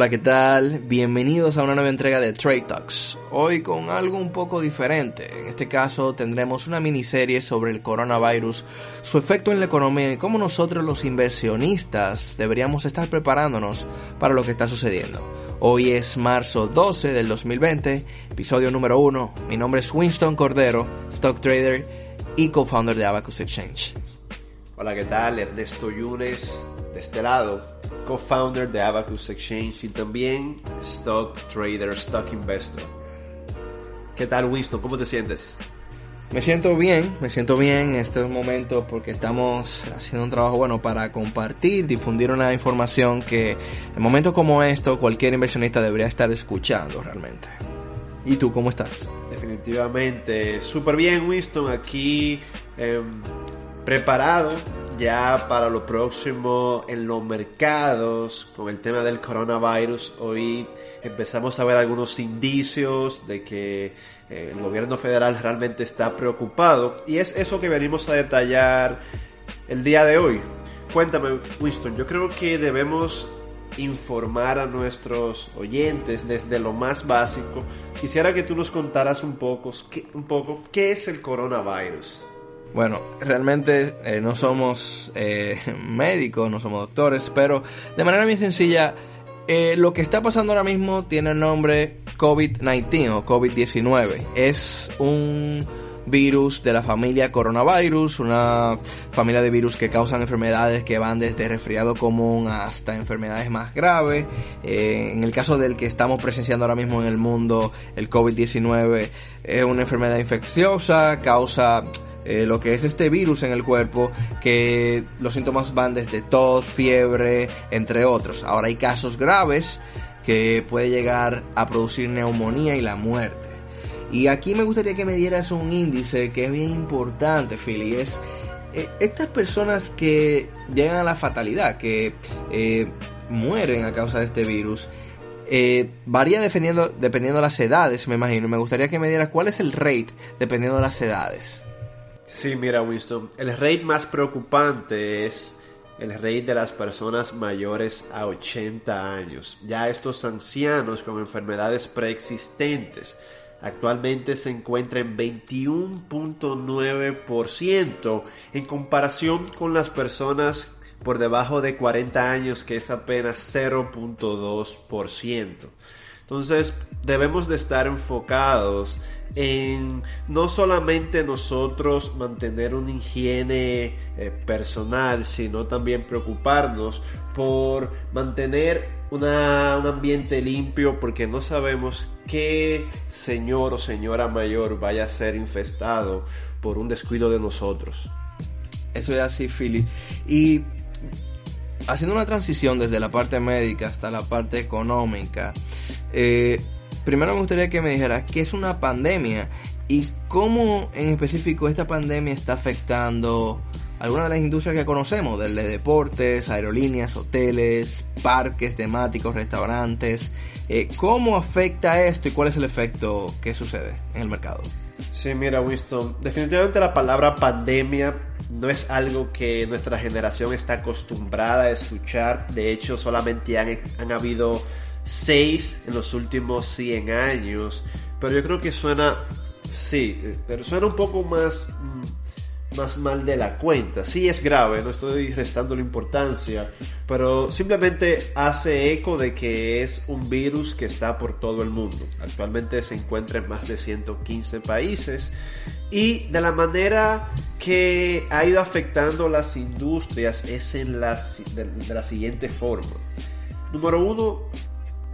Hola, ¿qué tal? Bienvenidos a una nueva entrega de Trade Talks. Hoy con algo un poco diferente. En este caso tendremos una miniserie sobre el coronavirus, su efecto en la economía y cómo nosotros los inversionistas deberíamos estar preparándonos para lo que está sucediendo. Hoy es marzo 12 del 2020, episodio número 1. Mi nombre es Winston Cordero, stock trader y co-founder de Abacus Exchange. Hola, ¿qué tal? Ernesto Yunes, de este lado co-founder de Abacus Exchange y también stock trader, stock investor. ¿Qué tal Winston? ¿Cómo te sientes? Me siento bien, me siento bien en estos momentos porque estamos haciendo un trabajo bueno para compartir, difundir una información que en momentos como estos cualquier inversionista debería estar escuchando realmente. ¿Y tú cómo estás? Definitivamente, súper bien Winston, aquí eh, preparado ya para lo próximo en los mercados con el tema del coronavirus. Hoy empezamos a ver algunos indicios de que eh, el gobierno federal realmente está preocupado y es eso que venimos a detallar el día de hoy. Cuéntame, Winston, yo creo que debemos informar a nuestros oyentes desde lo más básico. Quisiera que tú nos contaras un poco, un poco qué es el coronavirus. Bueno, realmente eh, no somos eh, médicos, no somos doctores, pero de manera muy sencilla, eh, lo que está pasando ahora mismo tiene el nombre COVID-19 o COVID-19. Es un virus de la familia coronavirus, una familia de virus que causan enfermedades que van desde resfriado común hasta enfermedades más graves. en el caso del que estamos presenciando ahora mismo en el mundo, el COVID-19 es una enfermedad infecciosa, causa eh, lo que es este virus en el cuerpo, que los síntomas van desde tos, fiebre, entre otros. Ahora hay casos graves que puede llegar a producir neumonía y la muerte. Y aquí me gustaría que me dieras un índice que es bien importante, Philly, es eh, estas personas que llegan a la fatalidad, que eh, mueren a causa de este virus, varía dependiendo, dependiendo de las edades, me imagino. Me gustaría que me dieras cuál es el rate dependiendo de las edades. Sí, mira Winston, el rate más preocupante es el rate de las personas mayores a 80 años. Ya estos ancianos con enfermedades preexistentes actualmente se encuentran en 21.9% en comparación con las personas por debajo de 40 años que es apenas 0.2%. Entonces debemos de estar enfocados en no solamente nosotros mantener una higiene eh, personal, sino también preocuparnos por mantener un ambiente limpio porque no sabemos qué señor o señora mayor vaya a ser infestado por un descuido de nosotros. Eso es así, Philly. Y haciendo una transición desde la parte médica hasta la parte económica, eh, primero me gustaría que me dijeras qué es una pandemia y cómo en específico esta pandemia está afectando algunas de las industrias que conocemos, desde deportes, aerolíneas, hoteles, parques temáticos, restaurantes. Eh, ¿Cómo afecta esto y cuál es el efecto que sucede en el mercado? Sí, mira Winston, definitivamente la palabra pandemia no es algo que nuestra generación está acostumbrada a escuchar. De hecho, solamente han, han habido seis en los últimos 100 años. Pero yo creo que suena, sí, pero suena un poco más, mm, más mal de la cuenta. Sí es grave, no estoy restando la importancia, pero simplemente hace eco de que es un virus que está por todo el mundo. Actualmente se encuentra en más de 115 países y de la manera que ha ido afectando las industrias es en la, de la siguiente forma. Número uno,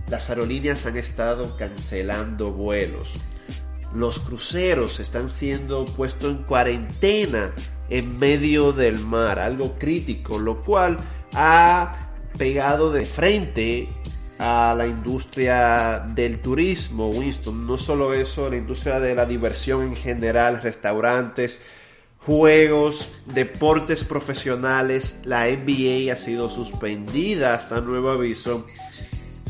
las aerolíneas han estado cancelando vuelos. Los cruceros están siendo puestos en cuarentena en medio del mar, algo crítico, lo cual ha pegado de frente a la industria del turismo, Winston. No solo eso, la industria de la diversión en general, restaurantes, juegos, deportes profesionales. La NBA ha sido suspendida hasta nuevo aviso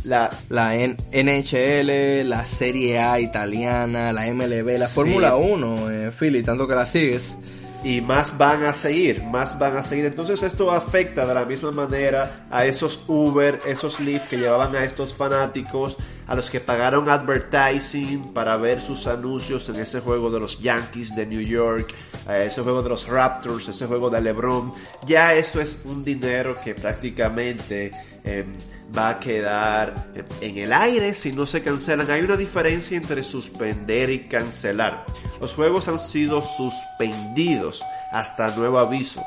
la, la NHL, la Serie A italiana, la MLB, la Fórmula 1, eh, Philly, tanto que la sigues. y más van a seguir, más van a seguir. Entonces esto afecta de la misma manera a esos Uber, esos Lyft que llevaban a estos fanáticos, a los que pagaron advertising para ver sus anuncios en ese juego de los Yankees de New York, ese juego de los Raptors, ese juego de LeBron. Ya eso es un dinero que prácticamente em, va a quedar en el aire si no se cancelan. Hay una diferencia entre suspender y cancelar. Los juegos han sido suspendidos hasta nuevo aviso.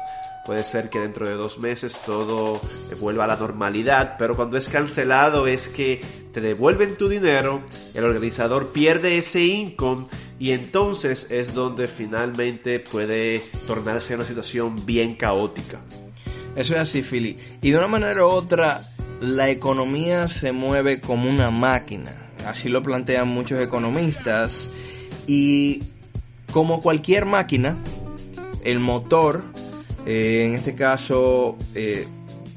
Puede ser que dentro de dos meses todo vuelva a la normalidad, pero cuando es cancelado es que te devuelven tu dinero, el organizador pierde ese income y entonces es donde finalmente puede tornarse una situación bien caótica. Eso es así, Philly. Y de una manera u otra, la economía se mueve como una máquina. Así lo plantean muchos economistas. Y como cualquier máquina, el motor, eh, en este caso, eh,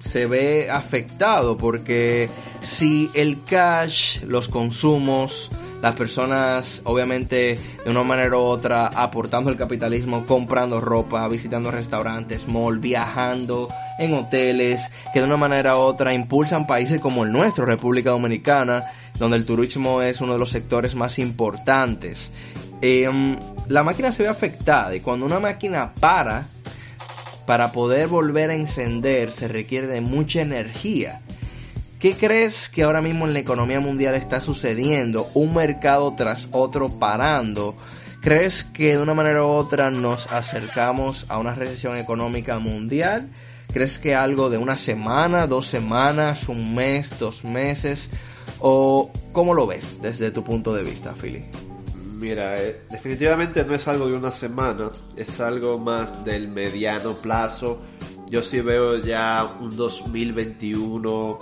se ve afectado porque si el cash, los consumos, las personas obviamente de una manera u otra aportando el capitalismo, comprando ropa, visitando restaurantes, mall, viajando en hoteles, que de una manera u otra impulsan países como el nuestro, República Dominicana, donde el turismo es uno de los sectores más importantes. Em, la máquina se ve afectada y cuando una máquina para, para poder volver a encender se requiere de mucha energía. ¿Qué crees que ahora mismo en la economía mundial está sucediendo? Un mercado tras otro parando. ¿Crees que de una manera u otra nos acercamos a una recesión económica mundial? ¿Crees que algo de una semana, dos semanas, un mes, dos meses? ¿O cómo lo ves desde tu punto de vista, Philly? Mira, eh, definitivamente no es algo de una semana, es algo más del mediano plazo. Yo sí veo ya un 2021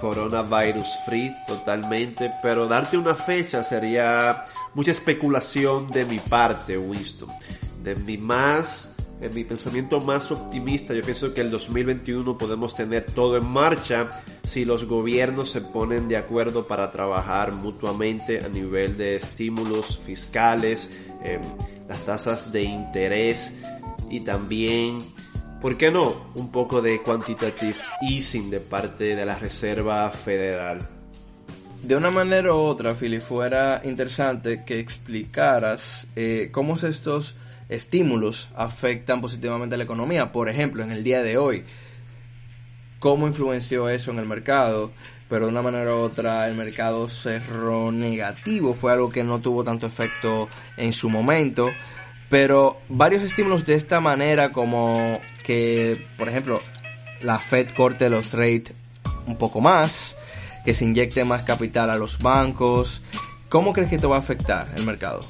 coronavirus free totalmente, pero darte una fecha sería mucha especulación de mi parte, Winston. De mi más en mi pensamiento más optimista, yo pienso que el 2021 podemos tener todo en marcha si los gobiernos se ponen de acuerdo para trabajar mutuamente a nivel de estímulos fiscales, em, las tasas de interés y también, ¿por qué no?, un poco de quantitative easing de parte de la Reserva Federal. De una manera u otra, Philly, fuera interesante que explicaras eh, cómo estos estímulos afectan positivamente a la economía. Por ejemplo, en el día de hoy, ¿cómo influenció eso en el mercado? Pero de una manera u otra el mercado cerró negativo, fue algo que no tuvo tanto efecto en su momento. Pero varios estímulos de esta manera como que, por ejemplo, la Fed corte los rates un poco más, que se inyecte más capital a los bancos. ¿Cómo crees que esto va a afectar el mercado?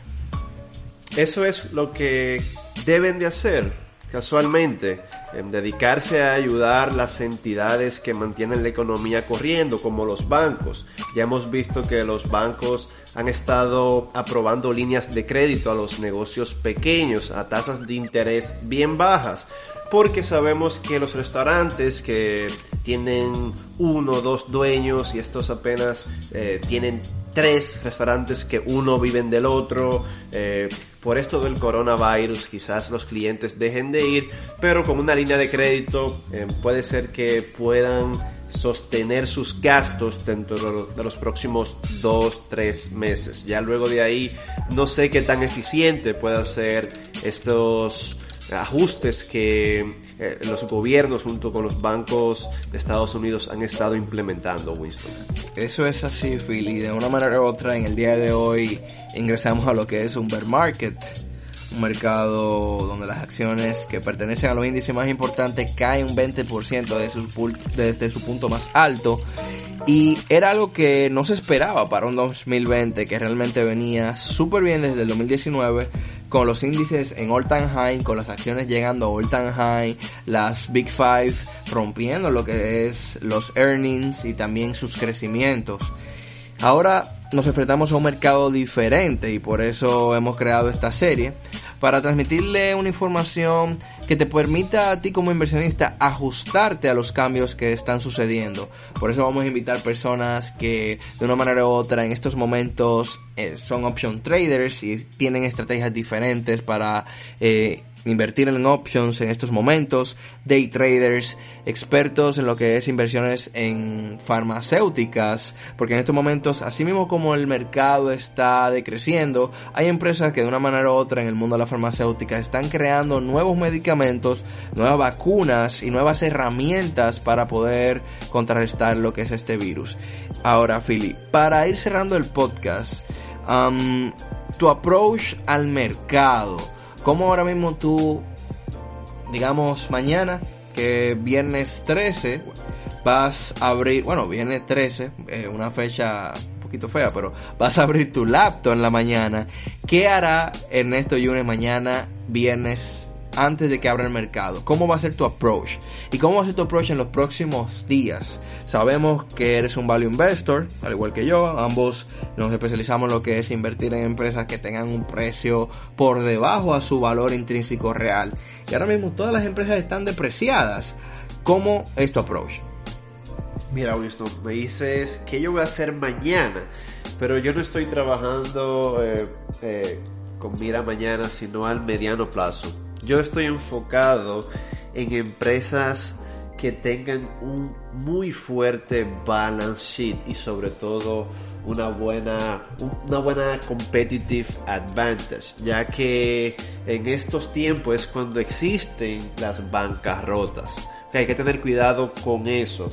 Eso es lo que deben de hacer casualmente, en dedicarse a ayudar las entidades que mantienen la economía corriendo, como los bancos. Ya hemos visto que los bancos han estado aprobando líneas de crédito a los negocios pequeños a tasas de interés bien bajas, porque sabemos que los restaurantes que tienen uno o dos dueños y estos apenas eh, tienen tres restaurantes que uno viven del otro. Eh, por esto del coronavirus quizás los clientes dejen de ir, pero con una línea de crédito eh, puede ser que puedan sostener sus gastos dentro de los próximos dos, tres meses. Ya luego de ahí no sé qué tan eficiente pueda ser estos ajustes que eh, los gobiernos junto con los bancos de Estados Unidos han estado implementando, Winston. Eso es así, Phil, y de una manera u otra en el día de hoy ingresamos a lo que es un bear market, un mercado donde las acciones que pertenecen a los índices más importantes caen un 20% desde su punto más alto y era algo que no se esperaba para un 2020 que realmente venía súper bien desde el 2019 con los índices en all time high, con las acciones llegando a all time high, las Big Five rompiendo lo que es los earnings y también sus crecimientos. Ahora nos enfrentamos a un mercado diferente y por eso hemos creado esta serie para transmitirle una información que te permita a ti como inversionista ajustarte a los cambios que están sucediendo. Por eso vamos a invitar personas que de una manera u otra en estos momentos eh, son option traders y tienen estrategias diferentes para eh, invertir en options en estos momentos, day traders, expertos en lo que es inversiones en farmacéuticas, porque en estos momentos, así mismo como el mercado está decreciendo, hay empresas que de una manera u otra en el mundo de la farmacéutica están creando nuevos medicamentos, nuevas vacunas y nuevas herramientas para poder contrarrestar lo que es este virus. Ahora, Philly, para ir cerrando el podcast, um, tu approach al mercado, ¿cómo ahora mismo tú, digamos, mañana, que viernes 13, vas a abrir, bueno, viernes 13, eh, una fecha un poquito fea, pero vas a abrir tu laptop en la mañana. ¿Qué hará Ernesto Yunes mañana, viernes antes de que abra el mercado? ¿Cómo va a ser tu approach? ¿Y cómo va a ser tu approach en los próximos días? Sabemos que eres un value investor, al igual que yo. Ambos nos especializamos en lo que es invertir en empresas que tengan un precio por debajo a su valor intrínseco real. Y ahora mismo todas las empresas están depreciadas. ¿Cómo es tu approach? Mira, Winston, me dices que yo voy a hacer mañana, pero yo no estoy trabajando eh, eh, con mira mañana, sino al mediano plazo. Yo estoy enfocado en empresas que tengan un muy fuerte balance sheet y sobre todo una buena, una buena competitive advantage, ya que en estos tiempos es cuando existen las bancarrotas. Que hay que tener cuidado con eso.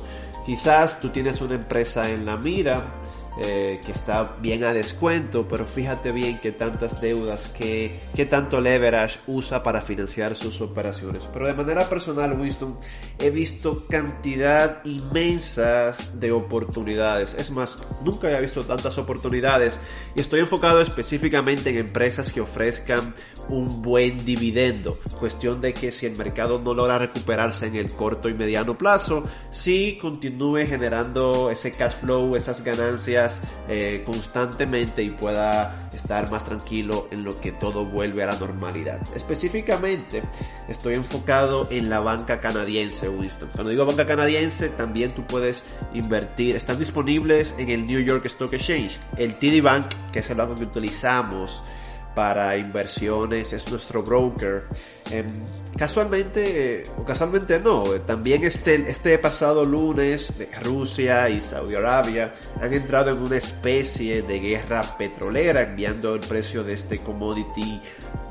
Quizás tú tienes una empresa en la mira eh, que está bien a descuento, pero fíjate bien que tantas deudas, que, que tanto leverage usa para financiar sus operaciones. Pero de manera personal, Winston, he visto cantidad inmensas de oportunidades. Es más, nunca había visto tantas oportunidades y estoy enfocado específicamente en empresas que ofrezcan un buen dividendo. Cuestión de que si el mercado no logra recuperarse en el corto y mediano plazo, sí continúe generando ese cash flow, esas ganancias eh, constantemente y pueda estar más tranquilo en lo que todo vuelve a la normalidad. Específicamente estoy enfocado en la banca canadiense, Winston. Cuando digo banca canadiense, también tú puedes invertir. Están disponibles en el New York Stock Exchange. El TD Bank, que es el banco que utilizamos para inversiones, es nuestro broker. Em, casualmente, o casualmente no, también este, este pasado lunes Rusia y Saudi Arabia han entrado en una especie de guerra petrolera, enviando el precio de este commodity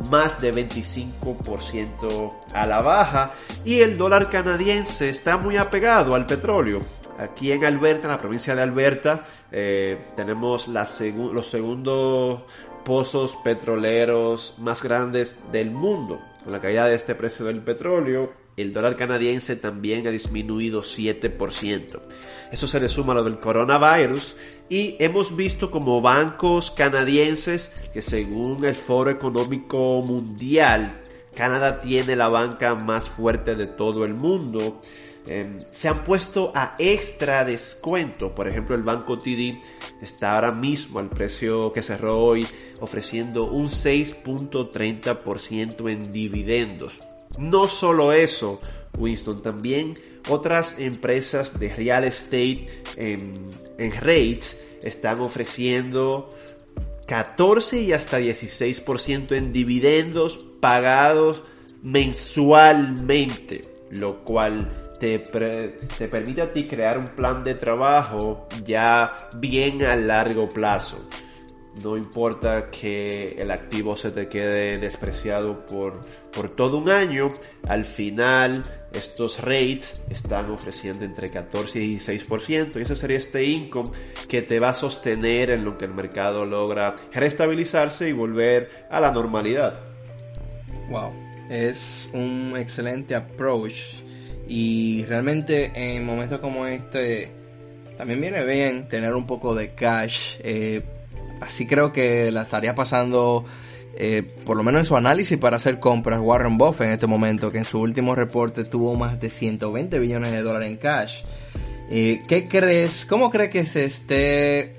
más de 25% a la baja y el dólar canadiense está muy apegado al petróleo. Aquí en Alberta, en la provincia de Alberta, eh, tenemos los segundos pozos petroleros más grandes del mundo. Con la caída de este precio del petróleo, el dólar canadiense también ha disminuido 7%. Eso se le suma a lo del coronavirus y hemos visto como bancos canadienses que según el Foro Económico Mundial, Canadá tiene la banca más fuerte de todo el mundo Em, se han puesto a extra descuento. Por ejemplo, el banco TD está ahora mismo al precio que cerró hoy ofreciendo un 6.30% en dividendos. No solo eso, Winston, también otras empresas de real estate en, en rates están ofreciendo 14 y hasta 16% en dividendos pagados mensualmente, lo cual te, te permite a ti crear un plan de trabajo ya bien a largo plazo. No importa que el activo se te quede despreciado por, por todo un año, al final estos rates están ofreciendo entre 14 y 16% y ese sería este income que te va a sostener en lo que el mercado logra restabilizarse y volver a la normalidad. Wow, es un excelente approach y realmente en momentos como este también viene bien tener un poco de cash. Eh, así creo que la estaría pasando, eh, por lo menos en su análisis para hacer compras, Warren Buffett en este momento, que en su último reporte tuvo más de 120 billones de dólares en cash. Eh, ¿Qué crees? ¿Cómo crees que se esté...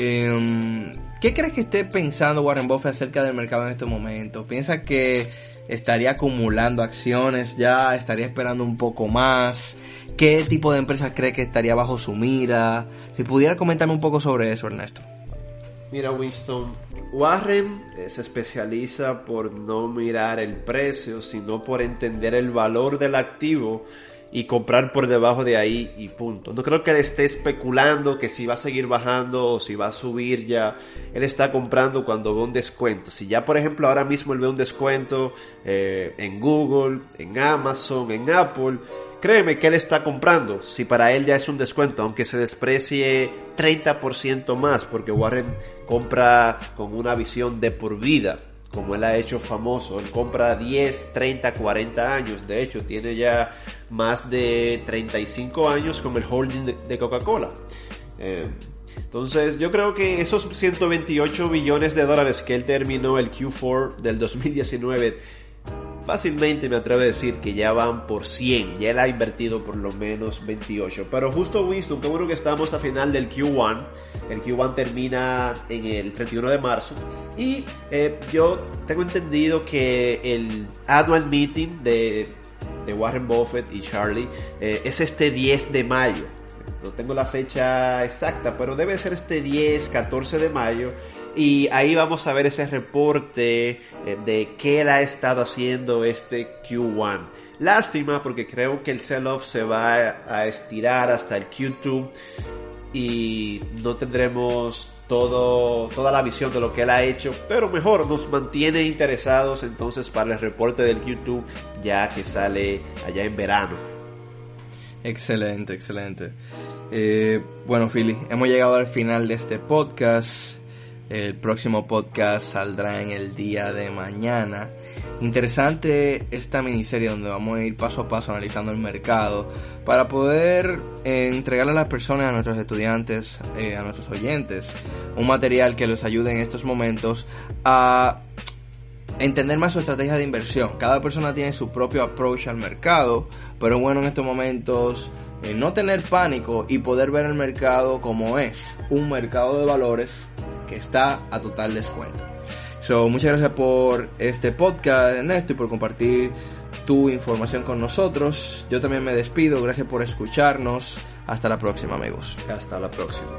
Em, ¿Qué crees que esté pensando Warren Buffett acerca del mercado en este momento? ¿Piensa que estaría acumulando acciones ya, estaría esperando un poco más. ¿Qué tipo de empresas cree que estaría bajo su mira? Si pudiera comentarme un poco sobre eso, Ernesto. Mira, Winston, Warren eh, se especializa por no mirar el precio, sino por entender el valor del activo y comprar por debajo de ahí y punto. No creo que él esté especulando que si va a seguir bajando o si va a subir ya. Él está comprando cuando ve un descuento. Si ya por ejemplo ahora mismo él ve un descuento eh, en Google, en Amazon, en Apple, créeme que él está comprando. Si para él ya es un descuento, aunque se desprecie 30% más, porque Warren compra con una visión de por vida como él ha hecho famoso. Él compra 10, 30, 40 años. De hecho, tiene ya más de 35 años con el holding de, Coca-Cola. Eh, entonces, yo creo que esos 128 billones de dólares que él terminó el Q4 del 2019 fácilmente me atrevo a decir que ya van por 100. Ya él ha invertido por lo menos 28. Pero justo Winston, qué bueno que estamos a final del Q1. El Q1 termina en el 31 de marzo. Y eh, yo tengo entendido que el annual meeting de, Warren Buffett y Charlie eh, es este 10 de mayo. No tengo la fecha exacta, pero debe ser este 10, 14 de mayo. Y ahí vamos a ver ese reporte eh, de qué ha estado haciendo este Q1. Lástima porque creo que el sell-off se va a estirar hasta el Q2 y no tendremos todo, toda la visión de lo que él ha hecho, pero mejor nos mantiene interesados entonces para el reporte del Q2 ya que sale allá en verano. Excelente, excelente. Eh, bueno, Philly, hemos llegado al final de este podcast. El próximo podcast saldrá en el día de mañana. Interesante esta miniserie donde vamos a ir paso a paso analizando el mercado para poder eh, entregarle a las personas, a nuestros estudiantes, eh, a nuestros oyentes, un material que les ayude en estos momentos a entender más su estrategia de inversión. Cada persona tiene su propio approach al mercado, pero bueno en estos momentos eh, no tener pánico y poder ver el mercado como es, un mercado de valores que está a total descuento. So, muchas gracias por este podcast, Ernesto, y por compartir tu información con nosotros. Yo también me despido. Gracias por escucharnos. Hasta la próxima, amigos. Hasta la próxima.